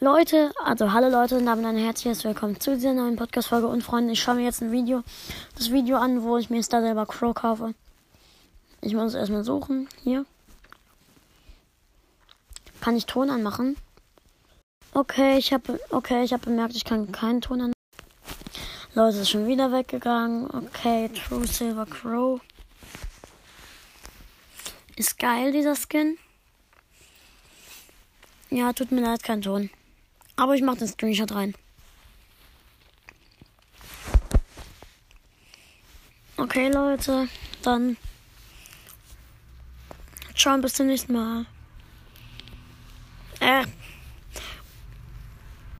Leute, also hallo Leute und damit ein herzliches Willkommen zu dieser neuen Podcast-Folge. Und Freunde, ich schaue mir jetzt ein Video, das Video an, wo ich mir Star selber Crow kaufe. Ich muss es erstmal suchen. Hier. Kann ich Ton anmachen? Okay, ich habe okay, ich habe bemerkt, ich kann keinen Ton anmachen. Leute, ist schon wieder weggegangen. Okay, True Silver Crow. Ist geil, dieser Skin. Ja, tut mir leid, kein Ton. Aber ich mache den Screenshot rein. Okay, Leute, dann schauen bis zum nächsten Mal. Äh.